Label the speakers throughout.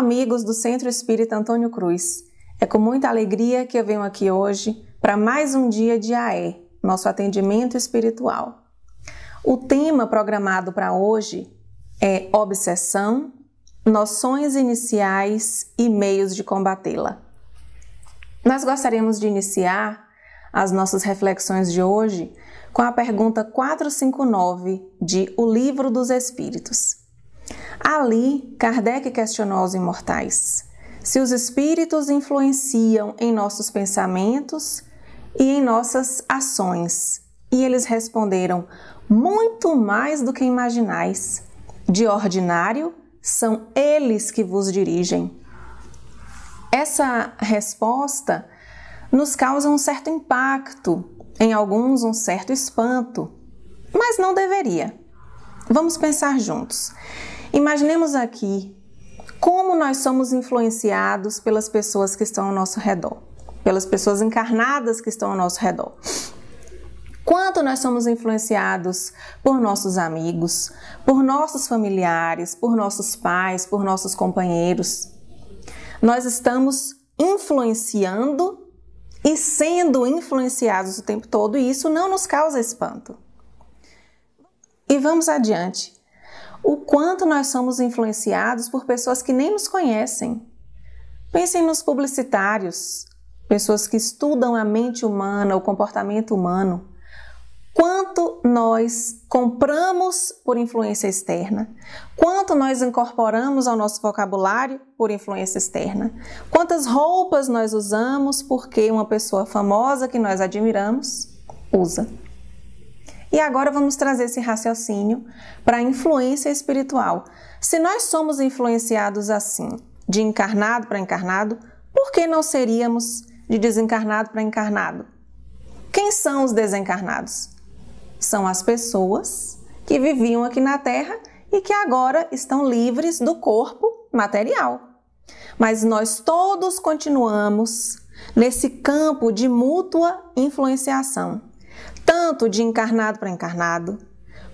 Speaker 1: amigos do Centro Espírita Antônio Cruz. É com muita alegria que eu venho aqui hoje para mais um dia de AE, nosso atendimento espiritual. O tema programado para hoje é obsessão, noções iniciais e meios de combatê-la. Nós gostaríamos de iniciar as nossas reflexões de hoje com a pergunta 459 de O Livro dos Espíritos. Ali, Kardec questionou aos imortais se os espíritos influenciam em nossos pensamentos e em nossas ações. E eles responderam: muito mais do que imaginais. De ordinário, são eles que vos dirigem. Essa resposta nos causa um certo impacto, em alguns um certo espanto, mas não deveria. Vamos pensar juntos. Imaginemos aqui como nós somos influenciados pelas pessoas que estão ao nosso redor, pelas pessoas encarnadas que estão ao nosso redor. Quanto nós somos influenciados por nossos amigos, por nossos familiares, por nossos pais, por nossos companheiros. Nós estamos influenciando e sendo influenciados o tempo todo, e isso não nos causa espanto. E vamos adiante. O quanto nós somos influenciados por pessoas que nem nos conhecem. Pensem nos publicitários, pessoas que estudam a mente humana, o comportamento humano. Quanto nós compramos por influência externa? Quanto nós incorporamos ao nosso vocabulário por influência externa? Quantas roupas nós usamos porque uma pessoa famosa que nós admiramos usa? E agora vamos trazer esse raciocínio para a influência espiritual. Se nós somos influenciados assim, de encarnado para encarnado, por que não seríamos de desencarnado para encarnado? Quem são os desencarnados? são as pessoas que viviam aqui na Terra e que agora estão livres do corpo material. Mas nós todos continuamos nesse campo de mútua influenciação, tanto de encarnado para encarnado,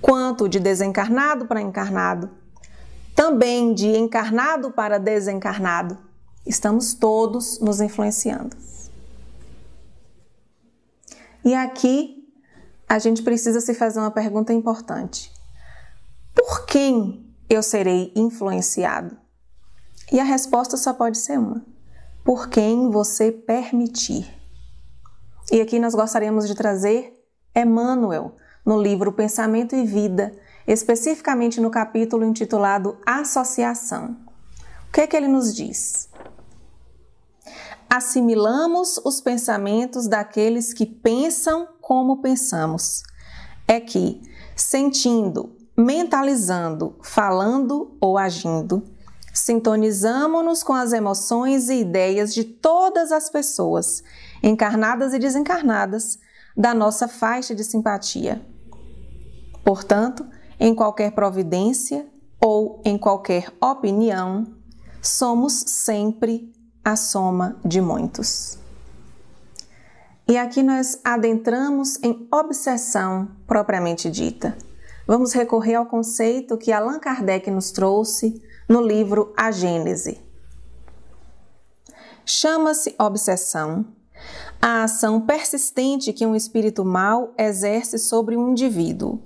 Speaker 1: quanto de desencarnado para encarnado, também de encarnado para desencarnado. Estamos todos nos influenciando. E aqui a gente precisa se fazer uma pergunta importante: por quem eu serei influenciado? E a resposta só pode ser uma: por quem você permitir. E aqui nós gostaríamos de trazer Emmanuel no livro Pensamento e Vida, especificamente no capítulo intitulado Associação. O que é que ele nos diz? assimilamos os pensamentos daqueles que pensam como pensamos. É que, sentindo, mentalizando, falando ou agindo, sintonizamos-nos com as emoções e ideias de todas as pessoas, encarnadas e desencarnadas, da nossa faixa de simpatia. Portanto, em qualquer providência ou em qualquer opinião, somos sempre a soma de muitos. E aqui nós adentramos em obsessão propriamente dita. Vamos recorrer ao conceito que Allan Kardec nos trouxe no livro A Gênese. Chama-se obsessão a ação persistente que um espírito mau exerce sobre um indivíduo.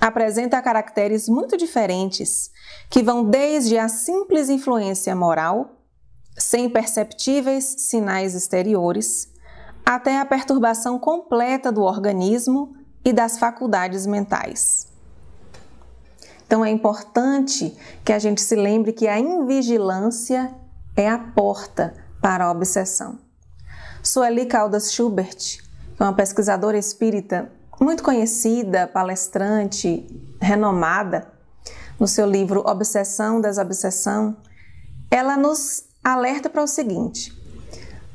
Speaker 1: Apresenta caracteres muito diferentes, que vão desde a simples influência moral sem perceptíveis sinais exteriores, até a perturbação completa do organismo e das faculdades mentais. Então é importante que a gente se lembre que a invigilância é a porta para a obsessão. Sueli Caldas Schubert, é uma pesquisadora espírita muito conhecida, palestrante, renomada, no seu livro Obsessão, Desobsessão, ela nos alerta para o seguinte: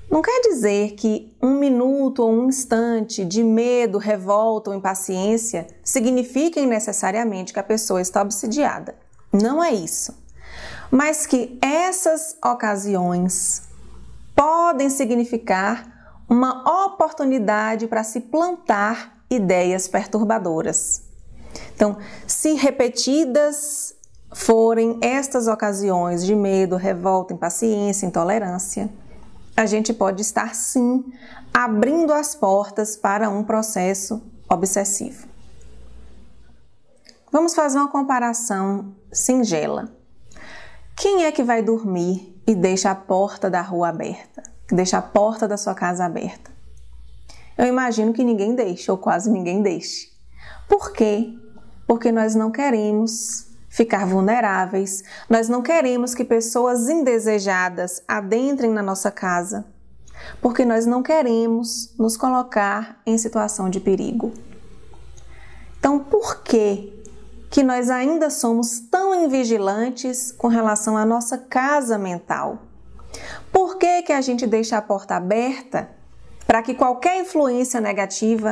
Speaker 1: não quer dizer que um minuto ou um instante de medo, revolta ou impaciência signifiquem necessariamente que a pessoa está obsidiada. Não é isso. Mas que essas ocasiões podem significar uma oportunidade para se plantar ideias perturbadoras. Então, se repetidas forem estas ocasiões de medo, revolta, impaciência, intolerância, a gente pode estar sim abrindo as portas para um processo obsessivo. Vamos fazer uma comparação singela. Quem é que vai dormir e deixa a porta da rua aberta? Deixa a porta da sua casa aberta? Eu imagino que ninguém deixe, ou quase ninguém deixe. Por quê? Porque nós não queremos ficar vulneráveis, nós não queremos que pessoas indesejadas adentrem na nossa casa, porque nós não queremos nos colocar em situação de perigo. Então, por que que nós ainda somos tão invigilantes com relação à nossa casa mental? Por que que a gente deixa a porta aberta para que qualquer influência negativa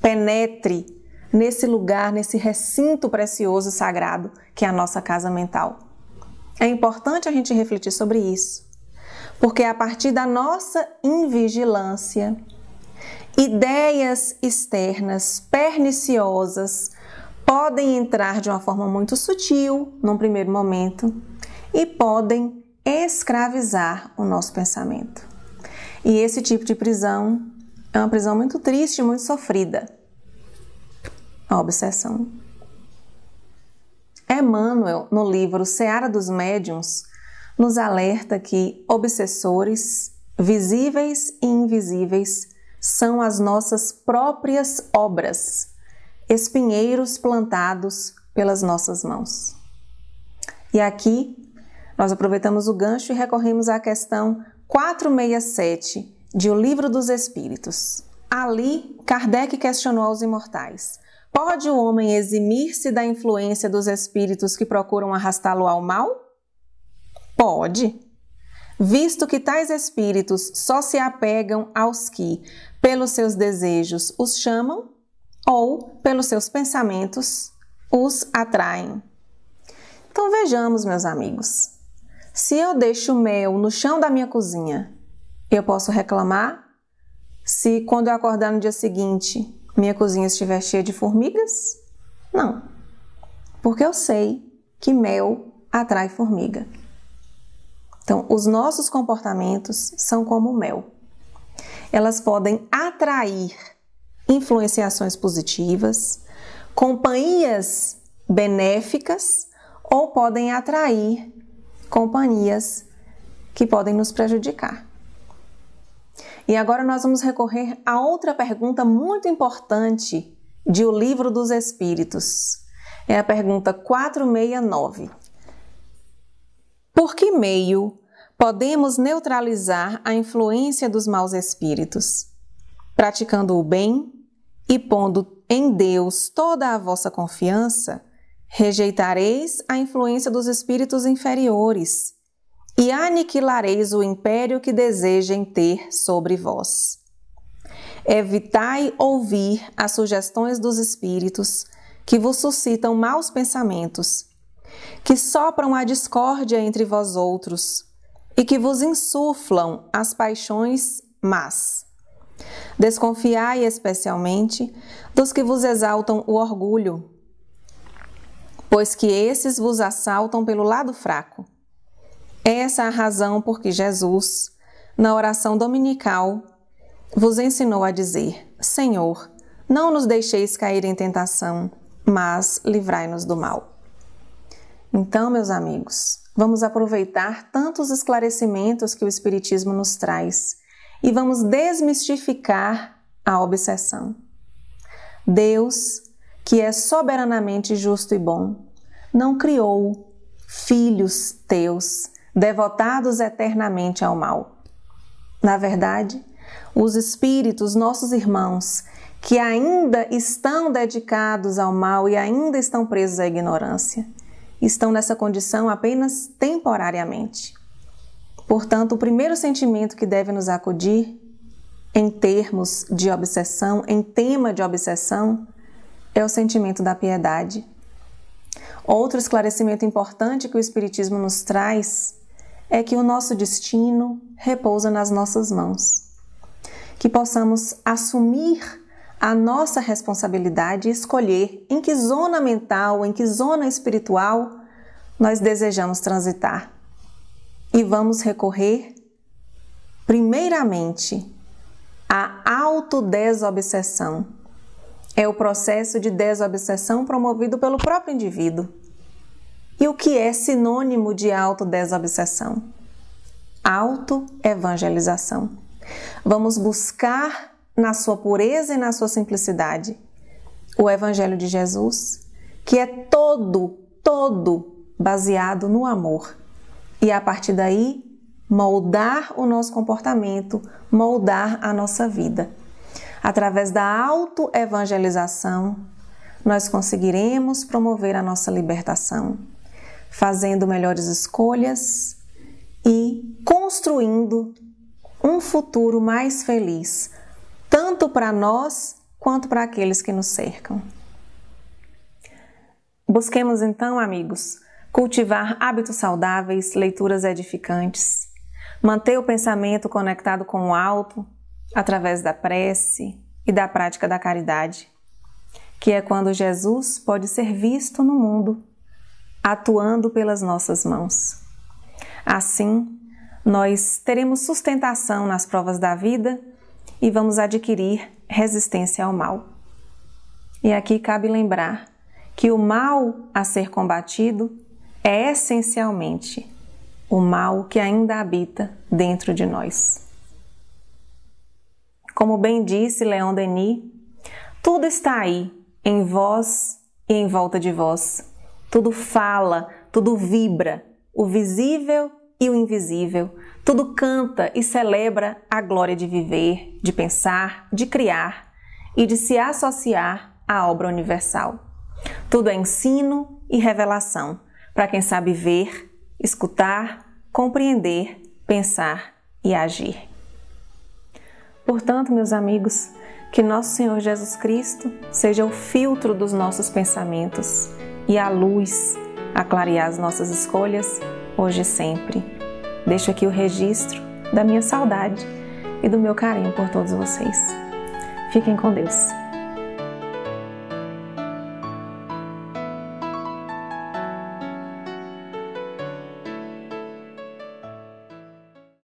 Speaker 1: penetre nesse lugar, nesse recinto precioso e sagrado que é a nossa casa mental. É importante a gente refletir sobre isso, porque a partir da nossa invigilância, ideias externas perniciosas podem entrar de uma forma muito sutil num primeiro momento e podem escravizar o nosso pensamento. E esse tipo de prisão é uma prisão muito triste, muito sofrida a obsessão. Emmanuel, no livro Seara dos Médiuns, nos alerta que obsessores, visíveis e invisíveis, são as nossas próprias obras, espinheiros plantados pelas nossas mãos. E aqui nós aproveitamos o gancho e recorremos à questão 467 de O Livro dos Espíritos. Ali, Kardec questionou aos imortais: Pode o homem eximir-se da influência dos espíritos que procuram arrastá-lo ao mal? Pode. Visto que tais espíritos só se apegam aos que, pelos seus desejos, os chamam, ou, pelos seus pensamentos, os atraem. Então vejamos, meus amigos. Se eu deixo mel no chão da minha cozinha, eu posso reclamar? Se quando eu acordar no dia seguinte minha cozinha estiver cheia de formigas? Não, porque eu sei que mel atrai formiga. Então, os nossos comportamentos são como mel. Elas podem atrair influenciações positivas, companhias benéficas ou podem atrair companhias que podem nos prejudicar. E agora nós vamos recorrer a outra pergunta muito importante de O Livro dos Espíritos. É a pergunta 469. Por que meio podemos neutralizar a influência dos maus espíritos? Praticando o bem e pondo em Deus toda a vossa confiança, rejeitareis a influência dos espíritos inferiores e aniquilareis o império que desejem ter sobre vós. Evitai ouvir as sugestões dos espíritos que vos suscitam maus pensamentos, que sopram a discórdia entre vós outros e que vos insuflam as paixões más. Desconfiai especialmente dos que vos exaltam o orgulho, pois que esses vos assaltam pelo lado fraco essa é a razão por que Jesus, na oração dominical, vos ensinou a dizer: Senhor, não nos deixeis cair em tentação, mas livrai-nos do mal. Então, meus amigos, vamos aproveitar tantos esclarecimentos que o Espiritismo nos traz e vamos desmistificar a obsessão. Deus, que é soberanamente justo e bom, não criou filhos teus devotados eternamente ao mal. Na verdade, os espíritos, nossos irmãos, que ainda estão dedicados ao mal e ainda estão presos à ignorância, estão nessa condição apenas temporariamente. Portanto, o primeiro sentimento que deve nos acudir em termos de obsessão, em tema de obsessão, é o sentimento da piedade. Outro esclarecimento importante que o Espiritismo nos traz é que o nosso destino repousa nas nossas mãos. Que possamos assumir a nossa responsabilidade e escolher em que zona mental, em que zona espiritual nós desejamos transitar. E vamos recorrer, primeiramente, à autodesobsessão. É o processo de desobsessão promovido pelo próprio indivíduo. E o que é sinônimo de autodesobsessão? Autoevangelização. Vamos buscar na sua pureza e na sua simplicidade o Evangelho de Jesus, que é todo, todo baseado no amor. E a partir daí, moldar o nosso comportamento, moldar a nossa vida. Através da autoevangelização, nós conseguiremos promover a nossa libertação, fazendo melhores escolhas e construindo um futuro mais feliz, tanto para nós quanto para aqueles que nos cercam. Busquemos então, amigos, cultivar hábitos saudáveis, leituras edificantes, manter o pensamento conectado com o alto através da prece e da prática da caridade, que é quando Jesus pode ser visto no mundo, atuando pelas nossas mãos. Assim, nós teremos sustentação nas provas da vida e vamos adquirir resistência ao mal. E aqui cabe lembrar que o mal a ser combatido é essencialmente o mal que ainda habita dentro de nós. Como bem disse Leon Denis, tudo está aí, em vós e em volta de vós. Tudo fala, tudo vibra, o visível e o invisível. Tudo canta e celebra a glória de viver, de pensar, de criar e de se associar à obra universal. Tudo é ensino e revelação para quem sabe ver, escutar, compreender, pensar e agir. Portanto, meus amigos, que nosso Senhor Jesus Cristo seja o filtro dos nossos pensamentos e a luz a clarear as nossas escolhas hoje e sempre. Deixo aqui o registro da minha saudade e do meu carinho por todos vocês. Fiquem com Deus.